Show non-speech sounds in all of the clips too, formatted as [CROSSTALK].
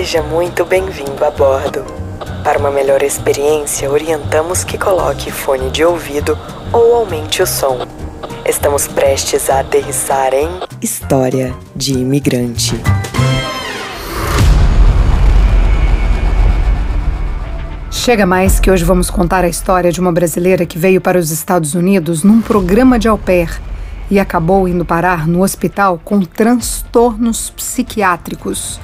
Seja muito bem-vindo a bordo. Para uma melhor experiência, orientamos que coloque fone de ouvido ou aumente o som. Estamos prestes a aterrissar em História de Imigrante. Chega mais que hoje vamos contar a história de uma brasileira que veio para os Estados Unidos num programa de au pair e acabou indo parar no hospital com transtornos psiquiátricos.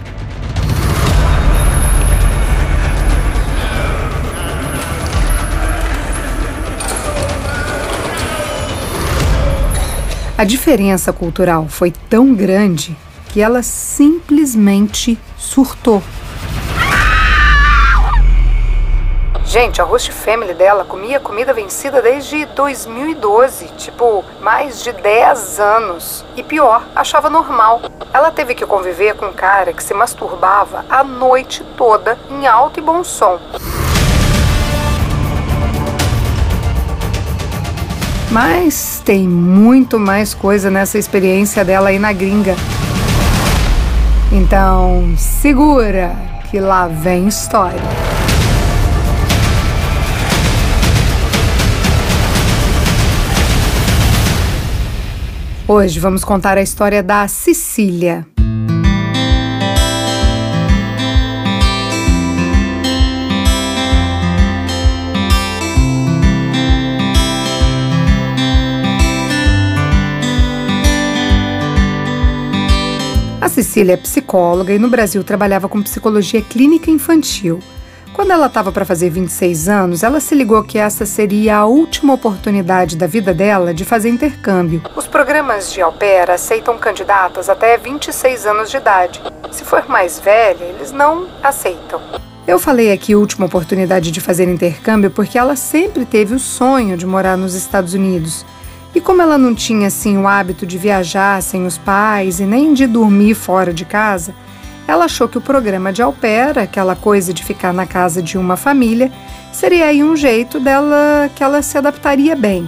A diferença cultural foi tão grande que ela simplesmente surtou. Gente, a host family dela comia comida vencida desde 2012, tipo, mais de 10 anos. E pior, achava normal. Ela teve que conviver com um cara que se masturbava a noite toda em alto e bom som. Mas tem muito mais coisa nessa experiência dela aí na gringa. Então, segura que lá vem história. Hoje vamos contar a história da Cecília. Cecília é psicóloga e no Brasil trabalhava com psicologia clínica infantil. Quando ela estava para fazer 26 anos, ela se ligou que essa seria a última oportunidade da vida dela de fazer intercâmbio. Os programas de pair aceitam candidatas até 26 anos de idade. Se for mais velha, eles não aceitam. Eu falei aqui última oportunidade de fazer intercâmbio porque ela sempre teve o sonho de morar nos Estados Unidos. E como ela não tinha assim o hábito de viajar sem os pais e nem de dormir fora de casa, ela achou que o programa de pair, aquela coisa de ficar na casa de uma família, seria aí um jeito dela que ela se adaptaria bem.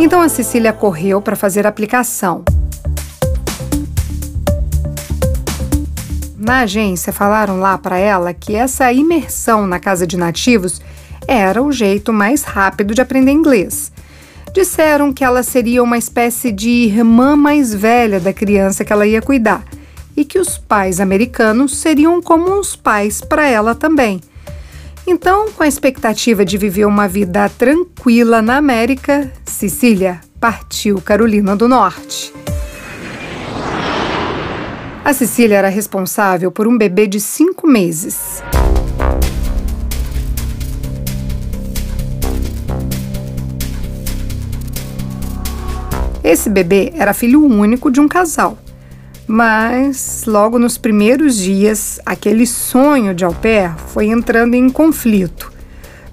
Então a Cecília correu para fazer a aplicação. Na agência falaram lá para ela que essa imersão na casa de nativos era o jeito mais rápido de aprender inglês. Disseram que ela seria uma espécie de irmã mais velha da criança que ela ia cuidar e que os pais americanos seriam como os pais para ela também. Então, com a expectativa de viver uma vida tranquila na América, Cecília partiu Carolina do Norte. A Cecília era responsável por um bebê de cinco meses. Esse bebê era filho único de um casal. Mas, logo nos primeiros dias, aquele sonho de au pair foi entrando em conflito.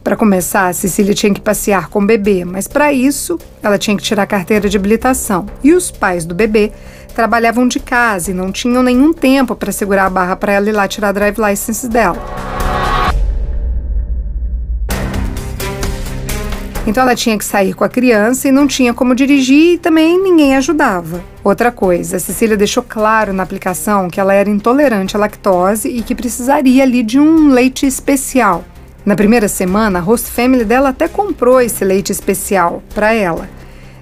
Para começar, Cecília tinha que passear com o bebê, mas para isso ela tinha que tirar a carteira de habilitação. E os pais do bebê trabalhavam de casa e não tinham nenhum tempo para segurar a barra para ela ir lá tirar a drive license dela. Então ela tinha que sair com a criança e não tinha como dirigir e também ninguém ajudava. Outra coisa, a Cecília deixou claro na aplicação que ela era intolerante à lactose e que precisaria ali de um leite especial. Na primeira semana, a host family dela até comprou esse leite especial para ela.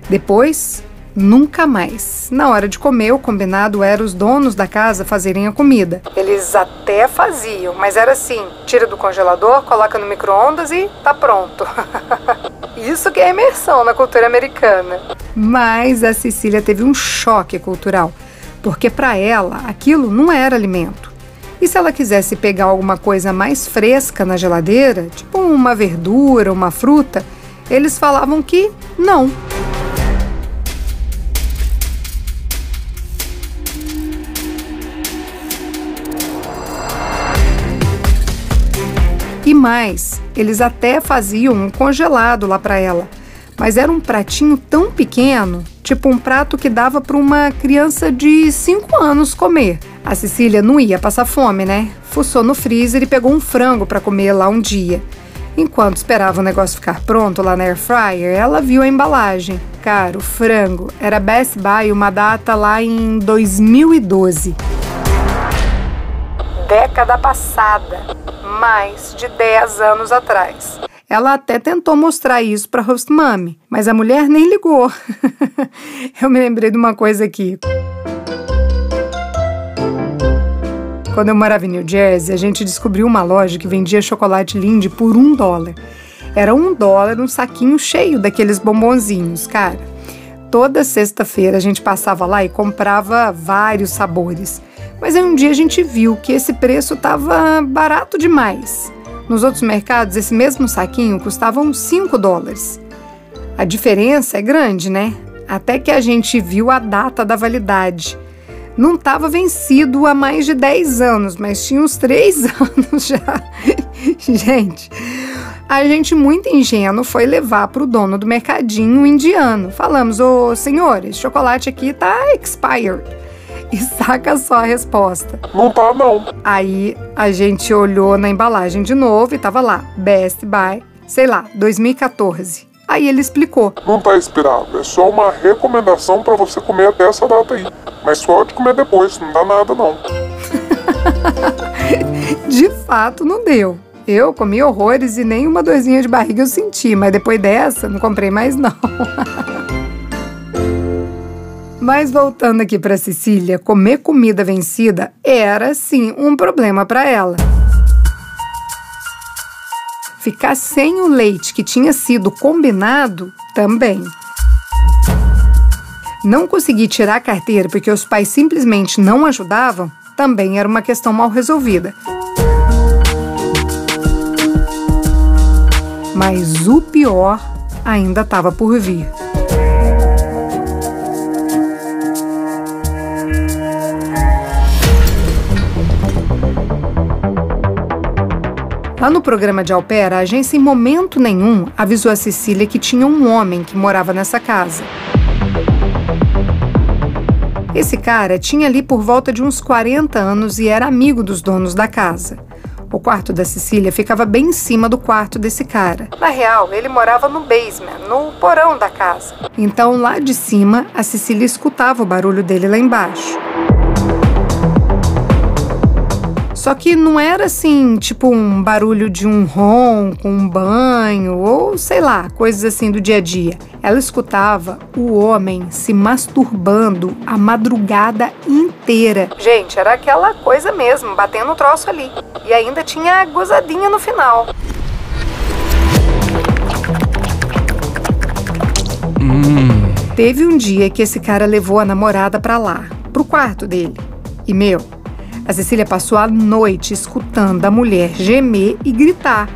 Depois, nunca mais. Na hora de comer, o combinado era os donos da casa fazerem a comida. Eles até faziam, mas era assim: tira do congelador, coloca no micro-ondas e tá pronto. [LAUGHS] Isso que é imersão na cultura americana. Mas a Cecília teve um choque cultural, porque para ela aquilo não era alimento. E se ela quisesse pegar alguma coisa mais fresca na geladeira, tipo uma verdura, uma fruta, eles falavam que não. Eles até faziam um congelado lá para ela, mas era um pratinho tão pequeno, tipo um prato que dava para uma criança de 5 anos comer. A Cecília não ia passar fome, né? Fuçou no freezer e pegou um frango para comer lá um dia. Enquanto esperava o negócio ficar pronto lá na air fryer, ela viu a embalagem. Cara, o frango era Best Buy uma data lá em 2012. Década passada, mais de 10 anos atrás. Ela até tentou mostrar isso para Host Mami, mas a mulher nem ligou. [LAUGHS] Eu me lembrei de uma coisa aqui. Quando eu morava em New Jersey, a gente descobriu uma loja que vendia chocolate Lindt por um dólar. Era um dólar um saquinho cheio daqueles bombonzinhos, cara. Toda sexta-feira a gente passava lá e comprava vários sabores. Mas aí um dia a gente viu que esse preço estava barato demais. Nos outros mercados, esse mesmo saquinho custava uns 5 dólares. A diferença é grande, né? Até que a gente viu a data da validade não estava vencido há mais de 10 anos, mas tinha uns 3 [LAUGHS] anos já. gente, a gente muito ingênuo foi levar para o dono do mercadinho indiano. Falamos, ô senhor, esse chocolate aqui tá expired. E saca só a resposta. Não tá não. Aí a gente olhou na embalagem de novo e tava lá, Best Buy, sei lá, 2014. Aí ele explicou. Não tá expirado, é só uma recomendação para você comer até essa data aí. Mas pode comer depois, não dá nada não. [LAUGHS] de fato, não deu. Eu comi horrores e nem uma dorzinha de barriga eu senti, mas depois dessa, não comprei mais não. [LAUGHS] mas voltando aqui para Cecília, comer comida vencida era sim um problema para ela. Ficar sem o leite que tinha sido combinado também. Não conseguir tirar a carteira porque os pais simplesmente não ajudavam também era uma questão mal resolvida. Mas o pior ainda estava por vir. Lá no programa de Alpera, a agência em momento nenhum avisou a Cecília que tinha um homem que morava nessa casa. Esse cara tinha ali por volta de uns 40 anos e era amigo dos donos da casa. O quarto da Cecília ficava bem em cima do quarto desse cara. Na real, ele morava no basement, no porão da casa. Então, lá de cima, a Cecília escutava o barulho dele lá embaixo. Só que não era assim, tipo um barulho de um ronco, um banho ou sei lá, coisas assim do dia a dia. Ela escutava o homem se masturbando a madrugada inteira. Gente, era aquela coisa mesmo, batendo o troço ali. E ainda tinha a gozadinha no final. Hum. Teve um dia que esse cara levou a namorada pra lá, pro quarto dele. E meu, a Cecília passou a noite escutando a mulher gemer e gritar.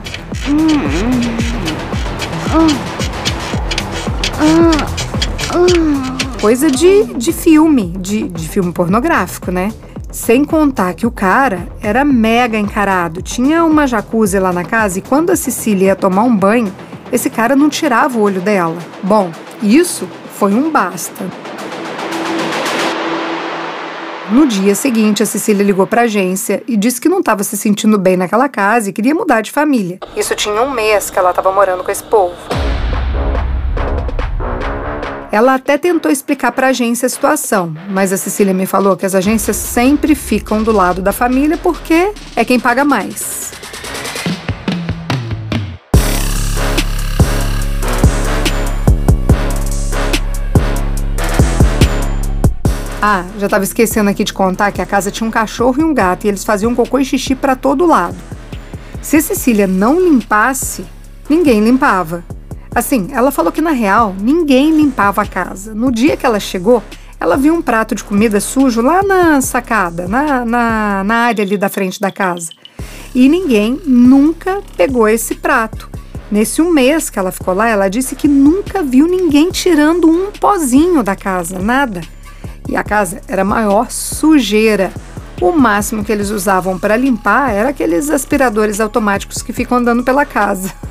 Coisa de, de filme, de, de filme pornográfico, né? Sem contar que o cara era mega encarado. Tinha uma jacuzzi lá na casa e quando a Cecília ia tomar um banho, esse cara não tirava o olho dela. Bom, isso foi um basta. No dia seguinte, a Cecília ligou para a agência e disse que não estava se sentindo bem naquela casa e queria mudar de família. Isso tinha um mês que ela estava morando com esse povo. Ela até tentou explicar para a agência a situação, mas a Cecília me falou que as agências sempre ficam do lado da família porque é quem paga mais. Ah, já estava esquecendo aqui de contar que a casa tinha um cachorro e um gato e eles faziam cocô e xixi para todo lado. Se a Cecília não limpasse, ninguém limpava. Assim, ela falou que na real ninguém limpava a casa. No dia que ela chegou, ela viu um prato de comida sujo lá na sacada, na, na, na área ali da frente da casa. E ninguém nunca pegou esse prato. Nesse um mês que ela ficou lá, ela disse que nunca viu ninguém tirando um pozinho da casa, nada e a casa era maior sujeira. O máximo que eles usavam para limpar era aqueles aspiradores automáticos que ficam andando pela casa. [LAUGHS]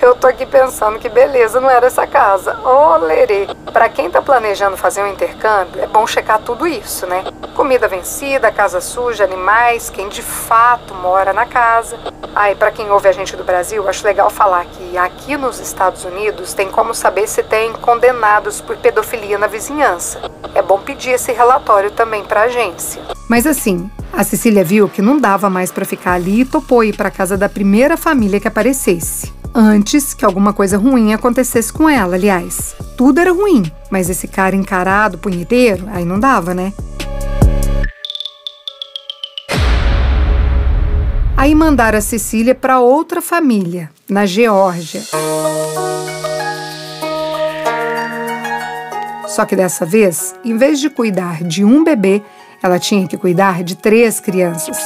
Eu tô aqui pensando que beleza não era essa casa. Ô, oh, lerê. Pra quem tá planejando fazer um intercâmbio, é bom checar tudo isso, né? Comida vencida, casa suja, animais, quem de fato mora na casa. Ah, e pra quem ouve a gente do Brasil, acho legal falar que aqui nos Estados Unidos tem como saber se tem condenados por pedofilia na vizinhança. É bom pedir esse relatório também pra agência. Mas assim, a Cecília viu que não dava mais para ficar ali e topou ir para casa da primeira família que aparecesse. Antes que alguma coisa ruim acontecesse com ela, aliás. Tudo era ruim, mas esse cara encarado, punheteiro, aí não dava, né? Aí mandaram a Cecília para outra família, na Geórgia. Só que dessa vez, em vez de cuidar de um bebê, ela tinha que cuidar de três crianças.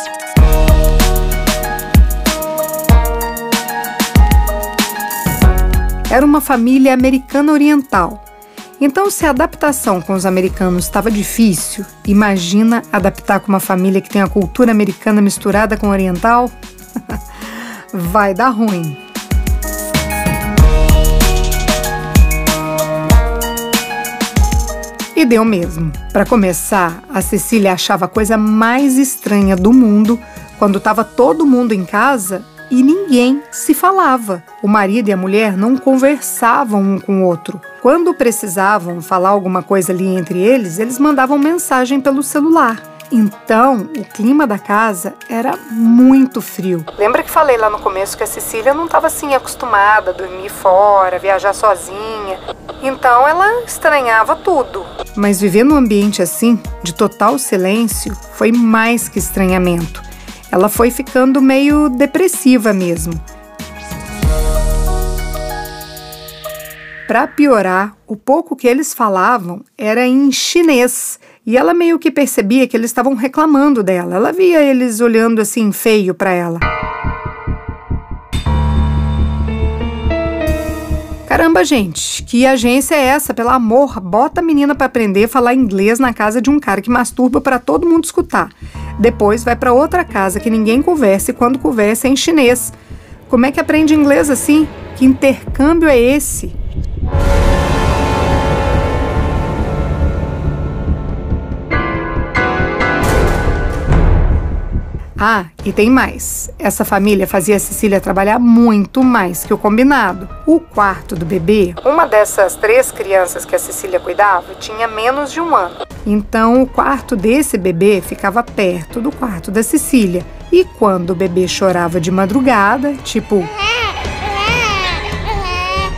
Era uma família americana oriental. Então, se a adaptação com os americanos estava difícil, imagina adaptar com uma família que tem a cultura americana misturada com oriental? [LAUGHS] Vai dar ruim. E deu mesmo. Para começar, a Cecília achava a coisa mais estranha do mundo quando estava todo mundo em casa e ninguém se falava. O marido e a mulher não conversavam um com o outro. Quando precisavam falar alguma coisa ali entre eles, eles mandavam mensagem pelo celular. Então, o clima da casa era muito frio. Lembra que falei lá no começo que a Cecília não estava assim acostumada a dormir fora, viajar sozinha. Então ela estranhava tudo. Mas viver num ambiente assim, de total silêncio, foi mais que estranhamento. Ela foi ficando meio depressiva mesmo. Para piorar, o pouco que eles falavam era em chinês. E ela meio que percebia que eles estavam reclamando dela. Ela via eles olhando assim feio para ela. Caramba, gente, que agência é essa? Pelo amor, bota a menina para aprender a falar inglês na casa de um cara que masturba para todo mundo escutar. Depois vai para outra casa que ninguém conversa e quando conversa é em chinês. Como é que aprende inglês assim? Que intercâmbio é esse? Ah, e tem mais. Essa família fazia a Cecília trabalhar muito mais que o combinado. O quarto do bebê, uma dessas três crianças que a Cecília cuidava, tinha menos de um ano. Então, o quarto desse bebê ficava perto do quarto da Cecília. E quando o bebê chorava de madrugada, tipo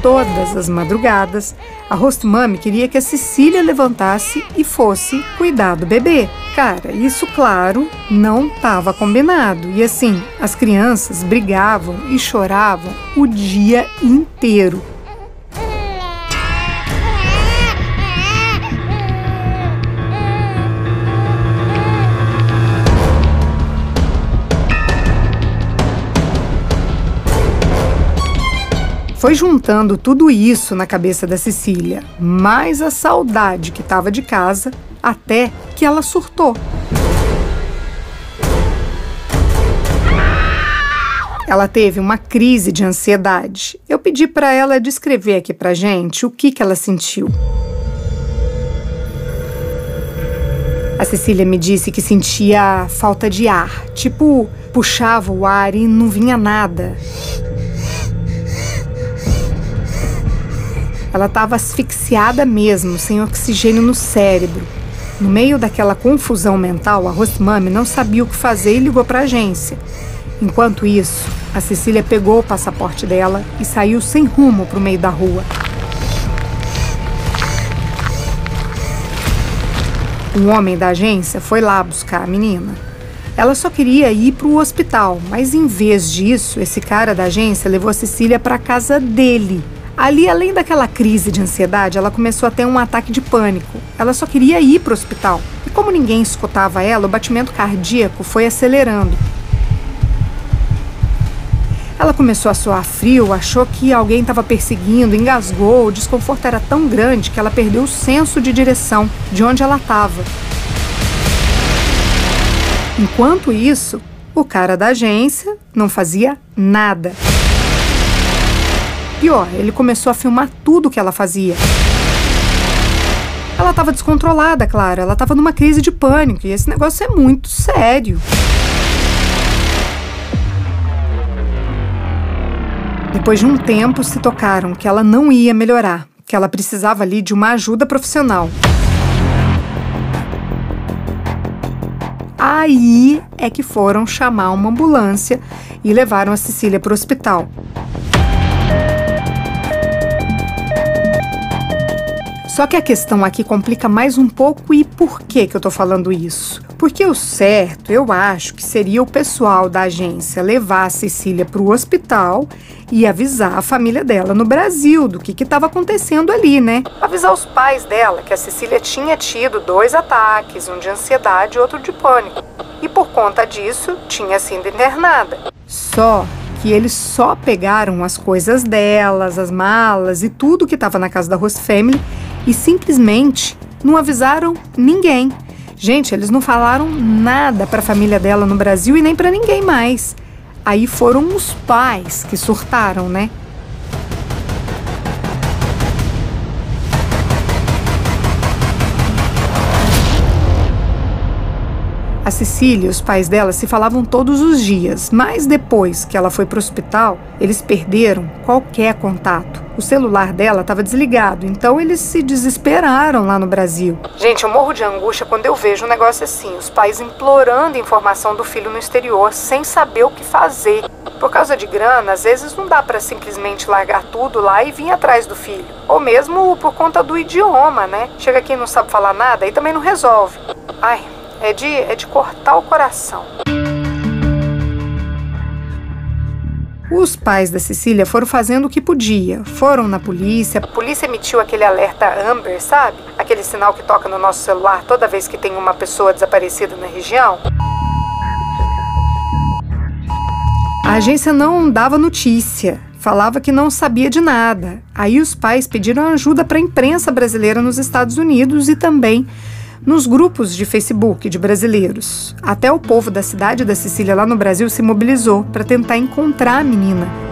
todas as madrugadas, a host mummy queria que a Cecília levantasse e fosse cuidar do bebê. Cara, isso, claro, não estava combinado. E assim, as crianças brigavam e choravam o dia inteiro. Foi juntando tudo isso na cabeça da Cecília, mais a saudade que estava de casa, até que ela surtou. Ela teve uma crise de ansiedade. Eu pedi para ela descrever aqui para gente o que, que ela sentiu. A Cecília me disse que sentia falta de ar, tipo, puxava o ar e não vinha nada. Ela estava asfixiada mesmo, sem oxigênio no cérebro. No meio daquela confusão mental, a Rosmami não sabia o que fazer e ligou para a agência. Enquanto isso, a Cecília pegou o passaporte dela e saiu sem rumo para o meio da rua. Um homem da agência foi lá buscar a menina. Ela só queria ir para o hospital, mas em vez disso, esse cara da agência levou a Cecília para a casa dele Ali, além daquela crise de ansiedade, ela começou a ter um ataque de pânico. Ela só queria ir para o hospital. E como ninguém escutava ela, o batimento cardíaco foi acelerando. Ela começou a suar frio, achou que alguém estava perseguindo, engasgou. O desconforto era tão grande que ela perdeu o senso de direção de onde ela estava. Enquanto isso, o cara da agência não fazia nada. Pior, ele começou a filmar tudo que ela fazia. Ela estava descontrolada, claro, ela estava numa crise de pânico e esse negócio é muito sério. Depois de um tempo, se tocaram que ela não ia melhorar, que ela precisava ali de uma ajuda profissional. Aí é que foram chamar uma ambulância e levaram a Cecília para o hospital. Só que a questão aqui complica mais um pouco e por que que eu tô falando isso? Porque o certo, eu acho que seria o pessoal da agência levar a Cecília para o hospital e avisar a família dela no Brasil do que estava acontecendo ali, né? Avisar os pais dela que a Cecília tinha tido dois ataques, um de ansiedade e outro de pânico. E por conta disso, tinha sido internada. Só que eles só pegaram as coisas delas, as malas e tudo que estava na casa da Host Family e simplesmente não avisaram ninguém. Gente, eles não falaram nada para a família dela no Brasil e nem para ninguém mais. Aí foram os pais que surtaram, né? A Cecília e os pais dela se falavam todos os dias, mas depois que ela foi para o hospital, eles perderam qualquer contato. O celular dela estava desligado, então eles se desesperaram lá no Brasil. Gente, eu morro de angústia quando eu vejo um negócio assim: os pais implorando informação do filho no exterior sem saber o que fazer. Por causa de grana, às vezes não dá para simplesmente largar tudo lá e vir atrás do filho. Ou mesmo por conta do idioma, né? Chega e não sabe falar nada e também não resolve. Ai, é de, é de cortar o coração. Os pais da Cecília foram fazendo o que podia. Foram na polícia. A polícia emitiu aquele alerta Amber, sabe? Aquele sinal que toca no nosso celular toda vez que tem uma pessoa desaparecida na região. A agência não dava notícia, falava que não sabia de nada. Aí os pais pediram ajuda para a imprensa brasileira nos Estados Unidos e também nos grupos de Facebook de brasileiros. Até o povo da cidade da Sicília, lá no Brasil, se mobilizou para tentar encontrar a menina.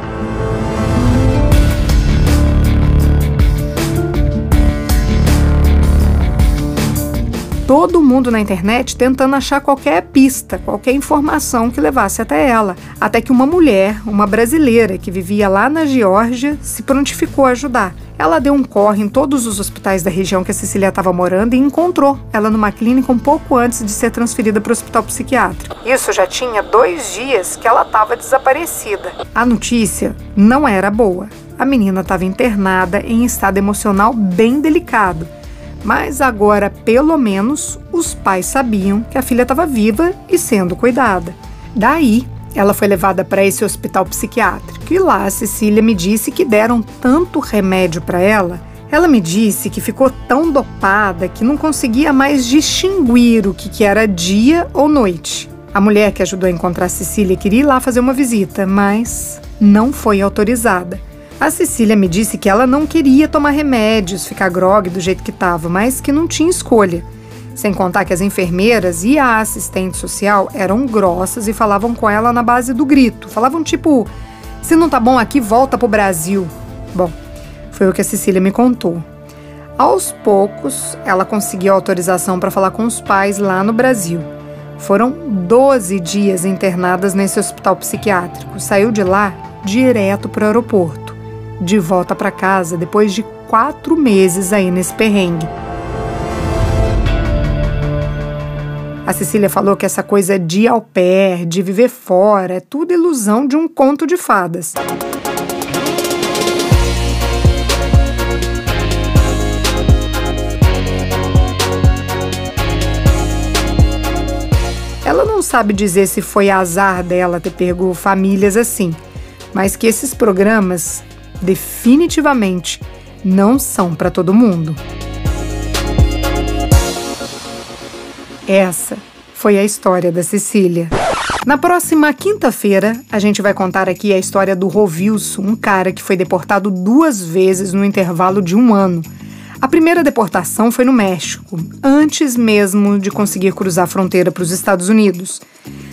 Todo mundo na internet tentando achar qualquer pista, qualquer informação que levasse até ela. Até que uma mulher, uma brasileira que vivia lá na Geórgia, se prontificou a ajudar. Ela deu um corre em todos os hospitais da região que a Cecília estava morando e encontrou ela numa clínica um pouco antes de ser transferida para o hospital psiquiátrico. Isso já tinha dois dias que ela estava desaparecida. A notícia não era boa. A menina estava internada em estado emocional bem delicado mas agora, pelo menos, os pais sabiam que a filha estava viva e sendo cuidada. Daí, ela foi levada para esse hospital psiquiátrico e lá a Cecília me disse que deram tanto remédio para ela. Ela me disse que ficou tão dopada que não conseguia mais distinguir o que, que era dia ou noite. A mulher que ajudou a encontrar a Cecília queria ir lá fazer uma visita, mas não foi autorizada. A Cecília me disse que ela não queria tomar remédios, ficar grogue do jeito que estava, mas que não tinha escolha. Sem contar que as enfermeiras e a assistente social eram grossas e falavam com ela na base do grito. Falavam tipo: se não tá bom aqui, volta pro Brasil. Bom, foi o que a Cecília me contou. Aos poucos, ela conseguiu autorização para falar com os pais lá no Brasil. Foram 12 dias internadas nesse hospital psiquiátrico. Saiu de lá direto para o aeroporto de volta para casa depois de quatro meses aí nesse perrengue. A Cecília falou que essa coisa de au pair, de viver fora, é tudo ilusão de um conto de fadas. Ela não sabe dizer se foi azar dela ter pego famílias assim, mas que esses programas definitivamente não são para todo mundo. Essa foi a história da Cecília. Na próxima quinta-feira, a gente vai contar aqui a história do Rovilson, um cara que foi deportado duas vezes no intervalo de um ano. A primeira deportação foi no México, antes mesmo de conseguir cruzar a fronteira para os Estados Unidos.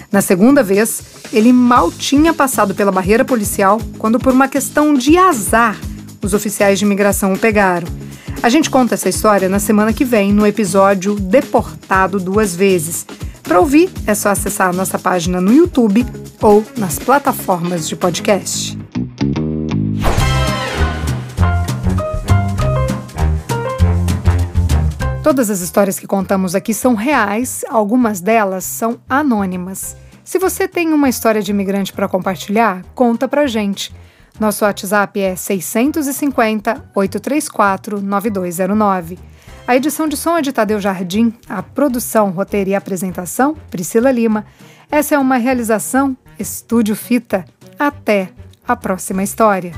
Na segunda vez, ele mal tinha passado pela barreira policial quando, por uma questão de azar, os oficiais de imigração o pegaram. A gente conta essa história na semana que vem, no episódio Deportado Duas Vezes. Para ouvir, é só acessar a nossa página no YouTube ou nas plataformas de podcast. Todas as histórias que contamos aqui são reais, algumas delas são anônimas. Se você tem uma história de imigrante para compartilhar, conta pra gente. Nosso WhatsApp é 650 834 9209. A edição de som é de Tadeu Jardim, a produção, roteiro e apresentação, Priscila Lima. Essa é uma realização Estúdio Fita. Até a próxima história.